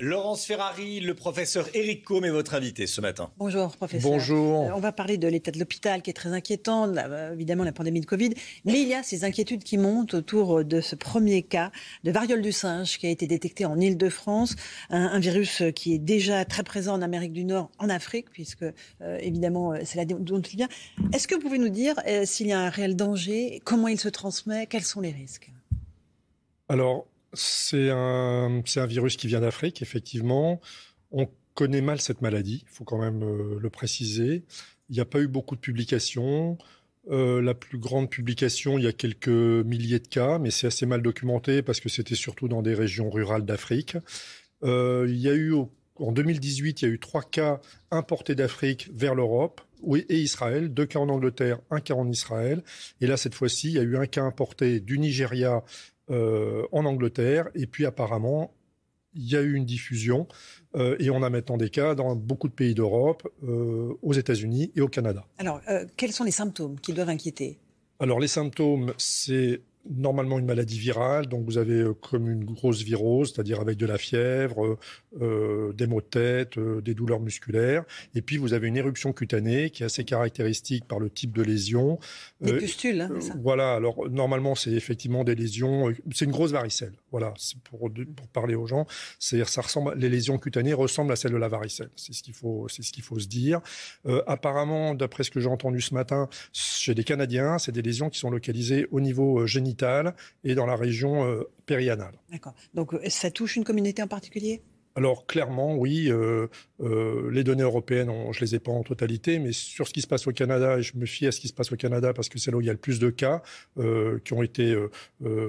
Laurence Ferrari, le professeur Eric Combe est votre invité ce matin. Bonjour, professeur. Bonjour. Euh, on va parler de l'état de l'hôpital qui est très inquiétant, la- euh, évidemment la pandémie de Covid, mais il y a ces inquiétudes qui montent autour de ce premier cas de variole du singe qui a été détecté en Île-de-France, un, un virus qui est déjà très présent en Amérique du Nord, en Afrique, puisque euh, évidemment euh, c'est là dont il vient. Est-ce que vous pouvez nous dire euh, s'il y a un réel danger, comment il se transmet, quels sont les risques? Alors, c'est un, virus qui vient d'Afrique, effectivement. On connaît mal cette maladie, il faut quand même euh, le préciser. Il n'y a pas eu beaucoup de publications. Euh, la plus grande publication, il y a quelques milliers de cas, mais c'est assez mal documenté parce que c'était surtout dans des régions rurales d'Afrique. Euh, il y a eu, en 2018, il y a eu trois cas importés d'Afrique vers l'Europe et Israël, deux cas en Angleterre, un cas en Israël. Et là, cette fois-ci, il y a eu un cas importé du Nigeria euh, en Angleterre. Et puis apparemment, il y a eu une diffusion euh, et on a maintenant des cas dans beaucoup de pays d'Europe, euh, aux États-Unis et au Canada. Alors, quels sont les symptômes qui doivent inquiéter? Alors les symptômes, c'est normalement une maladie virale, donc vous avez euh, comme une grosse virose, c'est-à-dire avec de la fièvre, euh, euh, des maux de tête, euh, des douleurs musculaires, et puis vous avez une éruption cutanée qui est assez caractéristique par le type de lésion. Des Euh, pustules, hein, c'est ça Voilà, alors normalement c'est effectivement des lésions, c'est une grosse varicelle. Voilà, c'est pour, pour parler aux gens, c'est ça ressemble, les lésions cutanées ressemblent à celles de la varicelle. C'est ce qu'il faut, c'est ce qu'il faut se dire. Apparemment, d'après ce que j'ai entendu ce matin, chez des Canadiens, c'est des lésions qui sont localisées au niveau euh, et dans la région euh, périanale. D'accord. Donc, euh, ça touche une communauté en particulier? Alors clairement, oui, euh, euh, les données européennes, on, je les ai pas en totalité, mais sur ce qui se passe au Canada, et je me fie à ce qui se passe au Canada parce que c'est là où il y a le plus de cas euh, qui ont été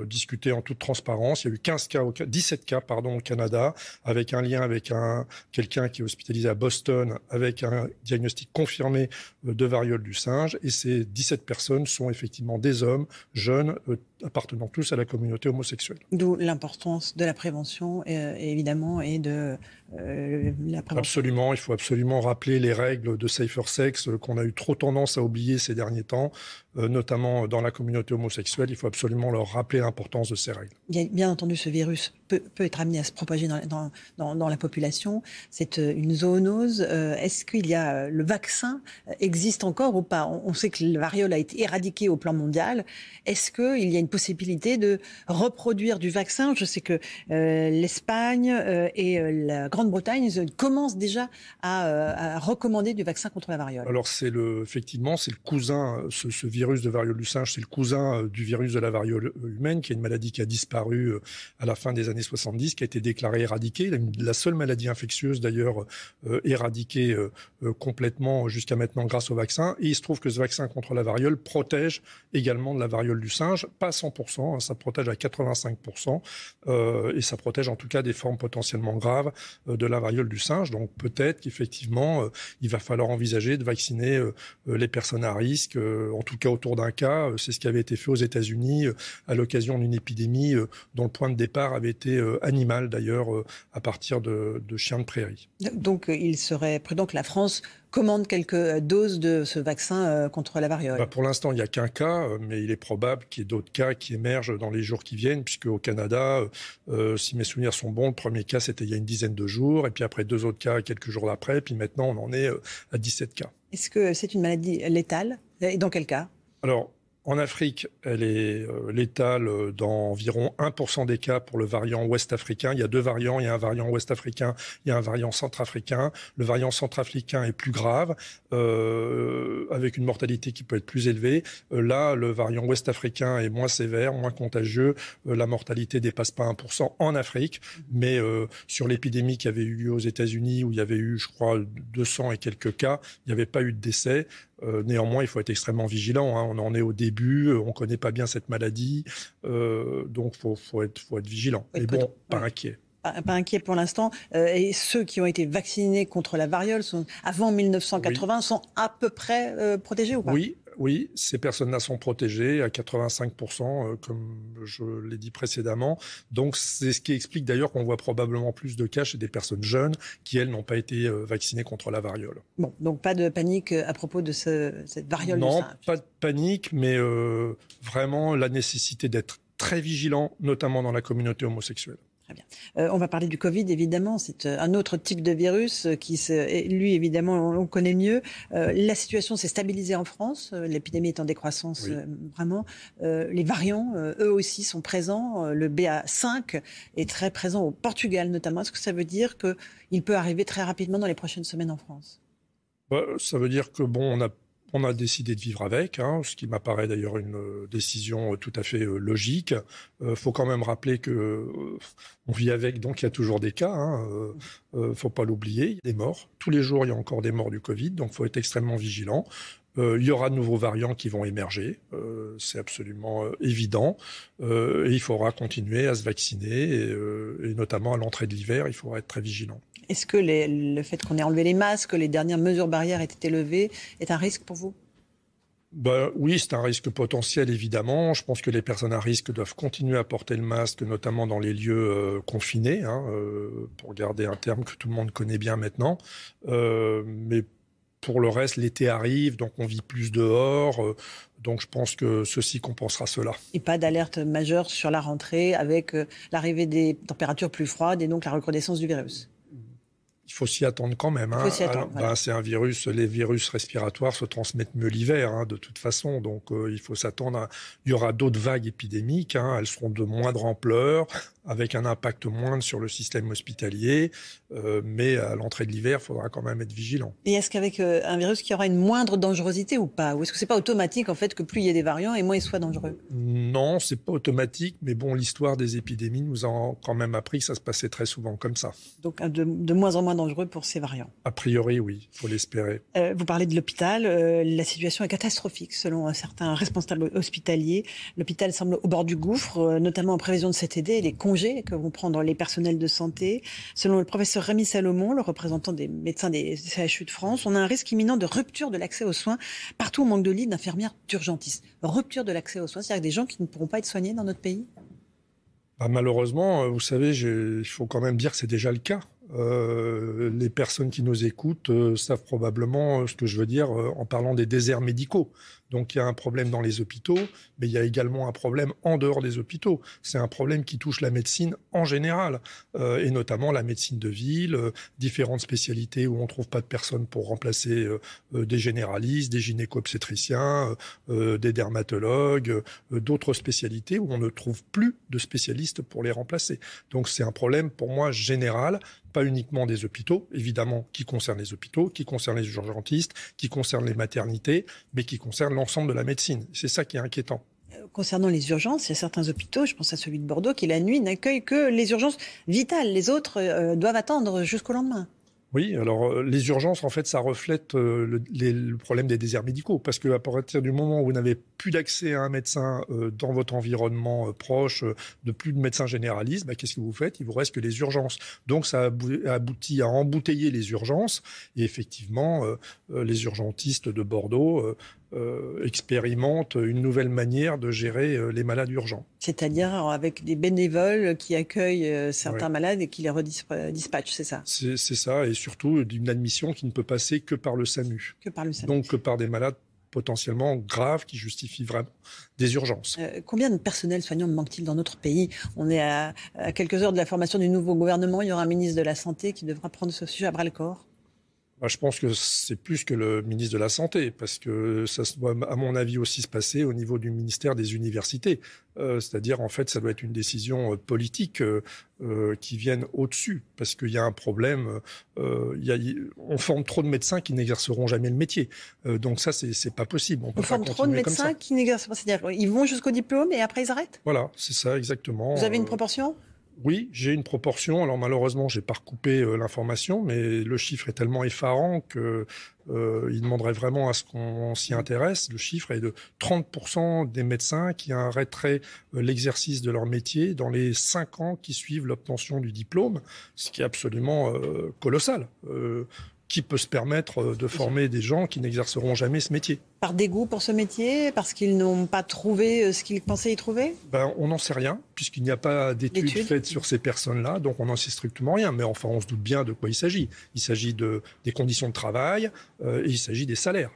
discutés en toute transparence. Il y a eu 15 cas, au, Ca- 17 cas pardon au Canada, avec un lien avec un quelqu'un qui est hospitalisé à Boston, avec un diagnostic confirmé de variole du singe. Et ces 17 personnes sont effectivement des hommes jeunes appartenant tous à la communauté homosexuelle. D'où l'importance de la prévention, euh, évidemment, et de euh, la prévention. Absolument, il faut absolument rappeler les règles de Safer Sex euh, qu'on a eu trop tendance à oublier ces derniers temps, euh, notamment dans la communauté homosexuelle. Il faut absolument leur rappeler l'importance de ces règles. Bien, bien entendu, ce virus peut, être amené à se propager dans, la population. C'est euh, une zoonose. Euh, Est-ce qu'il y a euh, le vaccin existe encore ou pas? On, sait que la variole a été éradiquée au plan mondial. Est-ce qu'il y a une possibilité de reproduire du vaccin? Je sais que l'Espagne et la Grande-Bretagne commencent déjà à, recommander du vaccin contre la variole. Alors c'est le, effectivement, c'est le cousin, ce, ce virus de variole du singe, c'est le cousin du virus de la variole humaine, qui est une maladie qui a disparu à la fin des années 70, qui a été déclarée éradiquée, la, seule maladie infectieuse d'ailleurs euh, éradiquée euh, euh, complètement jusqu'à maintenant grâce au vaccin. Et il se trouve que ce vaccin contre la variole protège également de la variole du singe, pas à 100%, hein, ça protège à 85%, euh, et ça protège en tout cas des formes potentiellement graves de la variole du singe. Donc peut-être qu'effectivement, il va falloir envisager de vacciner les personnes à risque, en tout cas autour d'un cas. C'est ce qui avait été fait aux États-Unis à l'occasion d'une épidémie dont le point de départ avait été euh, animal d'ailleurs, euh, à partir de, de chiens de prairie. Donc, euh, il serait prudent que la France commande quelques doses de ce vaccin contre la variole. Bah, pour l'instant, il n'y a qu'un cas, mais il est probable qu'il y ait d'autres cas qui émergent dans les jours qui viennent, puisque au Canada, euh, si mes souvenirs sont bons, le premier cas c'était il y a une dizaine de jours, et puis après deux autres cas quelques jours après, puis maintenant on en est à 17 cas. Est-ce que c'est une maladie létale? Et dans quel cas? Alors, en Afrique, elle est euh, létale euh, dans environ 1% des cas pour le variant ouest-africain. Il y a deux variants, il y a un variant ouest-africain, il y a un variant centrafricain. Le variant centrafricain est plus grave, euh, avec une mortalité qui peut être plus élevée. Euh, là, le variant ouest-africain est moins sévère, moins contagieux. La mortalité dépasse pas 1% en Afrique, mais sur l'épidémie qui avait eu lieu aux États-Unis, où il y avait eu, je crois, 200 et quelques cas, il n'y avait pas eu de décès. Néanmoins, il faut être extrêmement vigilant. Hein. On en est au début, on ne connaît pas bien cette maladie, donc il faut, faut, être, faut être vigilant. Mais bon, pas inquiet pas, inquiet pour l'instant. et ceux qui ont été vaccinés contre la variole sont, avant 1980 sont à peu près protégés ou pas? Oui, oui, ces personnes-là sont protégées à 85%, euh, comme je l'ai dit précédemment. Donc, c'est ce qui explique d'ailleurs qu'on voit probablement plus de cas chez des personnes jeunes qui, elles, n'ont pas été euh, vaccinées contre la variole. Bon, donc pas de panique euh, à propos de cette variole Non, pas de panique, mais vraiment la nécessité d'être très vigilant, notamment dans la communauté homosexuelle. Très bien. Euh, on va parler du Covid, évidemment. C'est euh, un autre type de virus euh, qui, lui, évidemment, on, connaît mieux. la situation s'est stabilisée en France. L'épidémie est en décroissance, vraiment. les variants, eux aussi, sont présents. Le BA5 est très présent au Portugal, notamment. Est-ce que ça veut dire qu'il peut arriver très rapidement dans les prochaines semaines en France? Bah, Ça veut dire que, bon, on a on a décidé de vivre avec, hein, ce qui m'apparaît d'ailleurs une euh, décision euh, tout à fait euh, logique. Il faut quand même rappeler que on vit avec, donc il y a toujours des cas. Hein, euh, faut pas l'oublier, il y a des morts. Tous les jours, il y a encore des morts du Covid, donc faut être extrêmement vigilant. il y aura de nouveaux variants qui vont émerger, c'est absolument évident. et il faudra continuer à se vacciner, et notamment à l'entrée de l'hiver, il faudra être très vigilant. Est-ce que le fait qu'on ait enlevé les masques, que les dernières mesures barrières aient été levées, est un risque pour vous? Bah, oui, c'est un risque potentiel, évidemment. Je pense que les personnes à risque doivent continuer à porter le masque, notamment dans les lieux euh, confinés, hein, euh, pour garder un terme que tout le monde connaît bien maintenant. Euh, mais pour le reste, l'été arrive, donc on vit plus dehors. donc je pense que ceci compensera cela. Et pas d'alerte majeure sur la rentrée avec l'arrivée des températures plus froides et donc la recrudescence du virus? Il faut s'y attendre quand même. Hein. Ben, c'est un virus, les virus respiratoires se transmettent mieux l'hiver, hein, de toute façon. Donc, euh, il faut s'attendre. Il y aura d'autres vagues épidémiques. Hein. Elles seront de moindre ampleur avec un impact moindre sur le système hospitalier. Euh, mais à l'entrée de l'hiver, il faudra quand même être vigilant. Et est-ce qu'avec euh, un virus qui aura une moindre dangerosité ou pas? Ou est-ce que c'est pas automatique en fait que plus il y a des variants et moins il soit dangereux? Non, c'est pas automatique, mais bon, l'histoire des épidémies nous a quand même appris que ça se passait très souvent comme ça. Donc de, de moins en moins dangereux pour ces variants? A priori, oui, il faut l'espérer. Euh, vous parlez de l'hôpital, la situation est catastrophique selon certains responsables hospitaliers. L'hôpital semble au bord du gouffre, notamment en prévision de cet été. Les que vont prendre les personnels de santé. Selon le professeur Rémi Salomon, le représentant des médecins des CHU de France, on a un risque imminent de rupture de l'accès aux soins. Partout, on manque de lits d'infirmières d'urgentistes. Rupture de l'accès aux soins, c'est-à-dire des gens qui ne pourront pas être soignés dans notre pays? Bah, Malheureusement, euh, vous savez, il faut quand même dire que c'est déjà le cas. Euh, les personnes qui nous écoutent euh, savent probablement ce que je veux dire en parlant des déserts médicaux. Donc il y a un problème dans les hôpitaux, mais il y a également un problème en dehors des hôpitaux. C'est un problème qui touche la médecine en général, euh, et notamment la médecine de ville, euh, différentes spécialités où on ne trouve pas de personnes pour remplacer euh, des généralistes, des gynéco-obstétriciens, des dermatologues, d'autres spécialités où on ne trouve plus de spécialistes pour les remplacer. Donc c'est un problème pour moi général pas uniquement des hôpitaux, évidemment, qui concerne les hôpitaux, qui concerne les urgentistes, qui concerne les maternités, mais qui concerne l'ensemble de la médecine. C'est ça qui est inquiétant. Euh, concernant les urgences, il y a certains hôpitaux, je pense à celui de Bordeaux, qui la nuit n'accueille que les urgences vitales. Les autres euh, doivent attendre jusqu'au lendemain. Oui, alors euh, les urgences, en fait, ça reflète euh, le, problème des déserts médicaux, parce qu'à partir du moment où vous n'avez plus d'accès à un médecin euh, dans votre environnement proche, de plus de médecins généralistes, bah, qu'est-ce que vous faites? Il vous reste que les urgences. Donc ça aboutit à embouteiller les urgences, et effectivement, les urgentistes de Bordeaux euh, expérimente une nouvelle manière de gérer euh, les malades urgents. C'est-à-dire avec des bénévoles qui accueillent euh, certains malades et qui les redispatchent, c'est ça? C'est ça, et surtout d'une admission qui ne peut passer que par le SAMU. Que par le SAMU. Donc que par des malades potentiellement graves qui justifient vraiment des urgences. combien de personnel soignant manque-t-il dans notre pays? On est à, à, quelques heures de la formation du nouveau gouvernement. Il y aura un ministre de la Santé qui devra prendre ce sujet à bras le corps. Bah, je pense que c'est plus que le ministre de la Santé, parce que ça doit, à mon avis, aussi se passer au niveau du ministère des universités. Euh, c'est-à-dire, en fait, ça doit être une décision euh, politique euh, qui vienne au-dessus, parce qu'il y a un problème. on forme trop de médecins qui n'exerceront jamais le métier. donc ça, c'est pas possible. On, forme trop de médecins qui n'exercent pas. C'est-à-dire, ils vont jusqu'au diplôme et après ils arrêtent? Voilà, c'est ça, exactement. Vous avez une proportion? Oui, j'ai une proportion. Alors malheureusement, j'ai pas recoupé euh, l'information, mais le chiffre est tellement effarant que euh, il demanderait vraiment à ce qu'on s'y intéresse. Le chiffre est de 30% des médecins qui arrêteraient euh, l'exercice de leur métier dans les 5 ans qui suivent l'obtention du diplôme, ce qui est absolument euh, colossal. Qui peut se permettre euh, de former des gens qui n'exerceront jamais ce métier Par dégoût pour ce métier Parce qu'ils n'ont pas trouvé euh, ce qu'ils pensaient y trouver? Ben, On n'en sait rien, puisqu'il n'y a pas d'études D'études. faites sur ces personnes-là, donc on n'en sait strictement rien. Mais enfin, on se doute bien de quoi il s'agit. Il s'agit de, des conditions de travail euh, et il s'agit des salaires.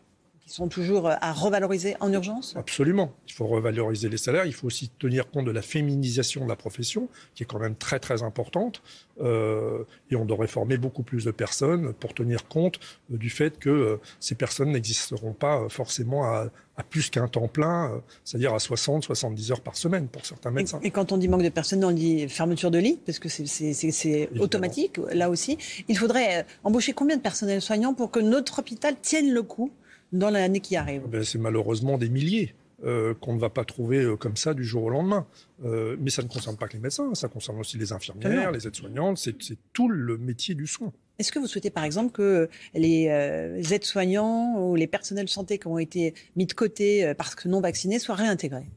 Ils sont toujours euh, à revaloriser en urgence Absolument. Il faut revaloriser les salaires. Il faut aussi tenir compte de la féminisation de la profession, qui est quand même très très importante. Euh, et on devrait former beaucoup plus de personnes pour tenir compte euh, du fait que ces personnes n'existeront pas forcément à, à plus qu'un temps plein, c'est-à-dire à 60, 70 heures par semaine pour certains médecins. et quand on dit manque de personnel, on dit fermeture de lit, parce que c'est- automatique, là aussi. Il faudrait embaucher combien de personnels soignants pour que notre hôpital tienne le coup dans l'année qui arrive Ben, c'est malheureusement des milliers euh, qu'on ne va pas trouver euh, comme ça du jour au lendemain. Euh, mais ça ne concerne pas que les médecins, ça concerne aussi les infirmières, les aides-soignantes, c'est tout le métier du soin. Est-ce que vous souhaitez par exemple que les aides-soignants ou les personnels de santé qui ont été mis de côté parce que non vaccinés soient réintégrés?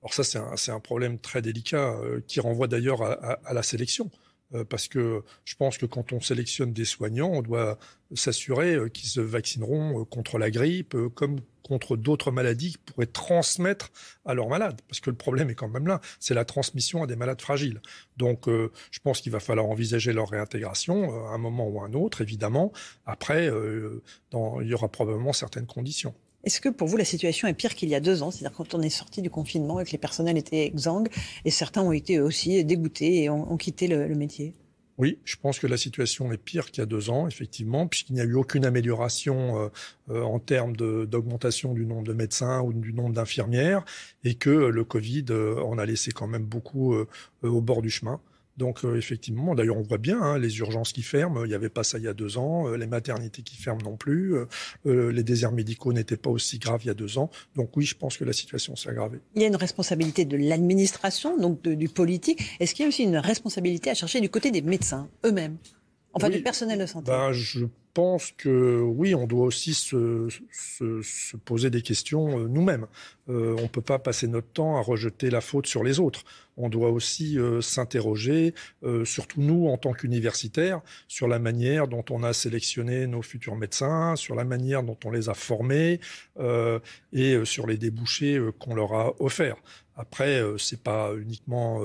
Alors ça, c'est un, problème très délicat qui renvoie d'ailleurs à, à- à la sélection. Euh, parce que je pense que quand on sélectionne des soignants, on doit s'assurer euh, qu'ils se vaccineront euh, contre la grippe, comme contre d'autres maladies qui pourraient transmettre à leurs malades. Parce que le problème est quand même là, c'est la transmission à des malades fragiles. Donc je pense qu'il va falloir envisager leur réintégration à un moment ou à un autre, évidemment. Après, il y aura probablement certaines conditions. Est-ce que pour vous la situation est pire qu'il y a deux ans? C'est-à-dire quand on est sorti du confinement et que les personnels étaient exsangues et certains ont été aussi dégoûtés et ont, quitté le, métier? Oui, je pense que la situation est pire qu'il y a deux ans, effectivement, puisqu'il n'y a eu aucune amélioration euh, euh, en termes d'augmentation du nombre de médecins ou du nombre d'infirmières, et que le Covid euh, en a laissé quand même beaucoup au bord du chemin. Donc euh, effectivement, d'ailleurs on voit bien hein, les urgences qui ferment, il n'y avait pas ça il y a deux ans, euh, les maternités qui ferment non plus, euh, les déserts médicaux n'étaient pas aussi graves il y a deux ans. Donc oui, je pense que la situation s'est aggravée. Il y a une responsabilité de l'administration, donc de- du politique. Est-ce qu'il y a aussi une responsabilité à chercher du côté des médecins eux-mêmes? Enfin, Oui. du personnel de santé Ben, je pense que oui, on doit aussi se, se, se poser des questions euh, nous-mêmes. Euh, on peut pas passer notre temps à rejeter la faute sur les autres. On doit aussi euh, s'interroger, euh, surtout nous en tant qu'universitaires, sur la manière dont on a sélectionné nos futurs médecins, sur la manière dont on les a formés euh, et euh, sur les débouchés euh, qu'on leur a offerts. Après, euh, c'est pas uniquement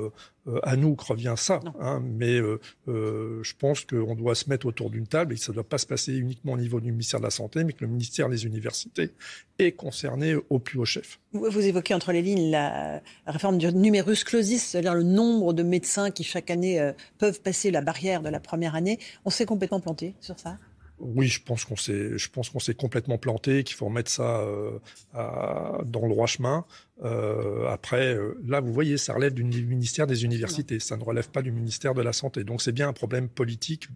à nous que revient ça, hein, mais euh, euh, je pense qu'on doit se mettre autour d'une table et que ça ne doit pas se passer uniquement au niveau du ministère de la Santé, mais que le ministère des Universités est concerné au plus haut chef. Vous vous évoquez entre les lignes la réforme du numerus clausus, c'est-à-dire le nombre de médecins qui chaque année euh, peuvent passer la barrière de la première année. On s'est complètement planté sur ça? Oui, je pense qu'on s'est, je pense qu'on s'est complètement planté, qu'il faut remettre ça euh, dans le droit chemin. Euh, après, là, vous voyez, ça relève du ministère des Universités, ça ne relève pas du ministère de la Santé. Donc, c'est bien un problème politique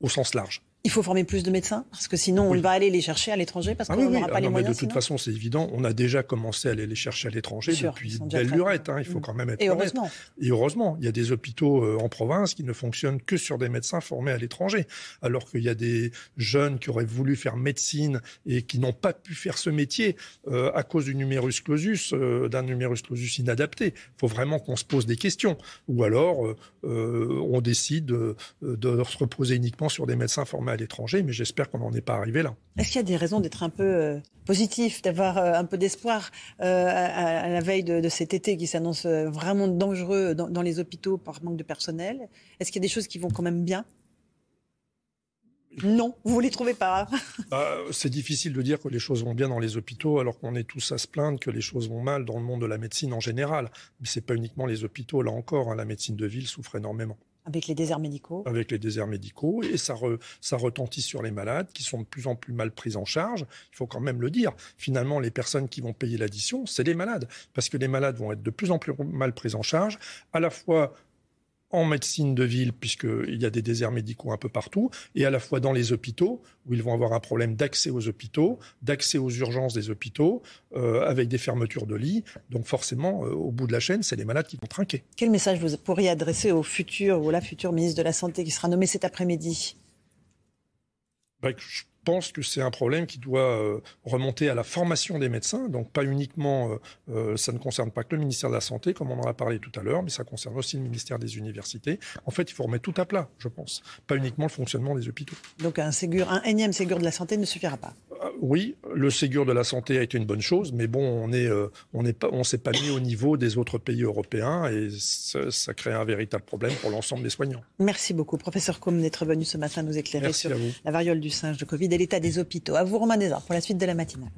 au sens large. Il faut former plus de médecins parce que sinon Oui. on va aller les chercher à l'étranger parce Ah qu'on oui. n'aura Ah pas les non, mais moyens. de toute façon, c'est évident. On a déjà commencé à aller les chercher à l'étranger depuis belle lurette. hein, il faut quand même être Et honnête. heureusement. Et heureusement, il y a des hôpitaux euh, en province qui ne fonctionnent que sur des médecins formés à l'étranger, alors qu'il y a des jeunes qui auraient voulu faire médecine et qui n'ont pas pu faire ce métier euh, à cause du numerus clausus, euh, d'un numerus clausus inadapté. Il faut vraiment qu'on se pose des questions. Ou alors, on décide de se reposer uniquement sur des médecins formés à l'étranger, mais j'espère qu'on n'en est pas arrivé là. Est-ce qu'il y a des raisons d'être un peu euh, positif, d'avoir euh, un peu d'espoir euh, à, à la veille de, de cet été qui s'annonce vraiment dangereux dans, dans les hôpitaux par manque de personnel? Est-ce qu'il y a des choses qui vont quand même bien? Non, vous ne les trouvez pas. Bah, c'est difficile de dire que les choses vont bien dans les hôpitaux alors qu'on est tous à se plaindre que les choses vont mal dans le monde de la médecine en général. Mais c'est pas uniquement les hôpitaux, là encore, hein, la médecine de ville souffre énormément Avec les déserts médicaux. avec les déserts médicaux et ça, re- ça retentit sur les malades qui sont de plus en plus mal pris en charge. Il faut quand même le dire. Finalement, les personnes qui vont payer l'addition, c'est les malades parce que les malades vont être de plus en plus mal pris en charge, à la fois en médecine de ville, puisqu'il y a des déserts médicaux un peu partout, et à la fois dans les hôpitaux, où ils vont avoir un problème d'accès aux hôpitaux, d'accès aux urgences des hôpitaux, euh, avec des fermetures de lits. Donc forcément, euh, au bout de la chaîne, c'est les malades qui vont trinquer. Quel message vous pourriez adresser au futur ou la future ministre de la Santé qui sera nommée cet après-midi? Bah, je pense que c'est un problème qui doit euh, remonter à la formation des médecins, donc pas uniquement, euh, euh, ça ne concerne pas que le ministère de la Santé, comme on en a parlé tout à l'heure, mais ça concerne aussi le ministère des Universités. En fait, il faut remettre tout à plat, je pense, pas uniquement le fonctionnement des hôpitaux. Donc un, un énième Ségur de la Santé ne suffira pas oui, le Ségur de la santé a été une bonne chose, mais bon, on est, on n'est pas, on s'est pas mis au niveau des autres pays européens et ça, crée un véritable problème pour l'ensemble des soignants. Merci beaucoup, professeur Combe, d'être venu ce matin nous éclairer sur la variole du singe de Covid et l'état des hôpitaux. À vous, Romain Desarts, pour la suite de la matinale.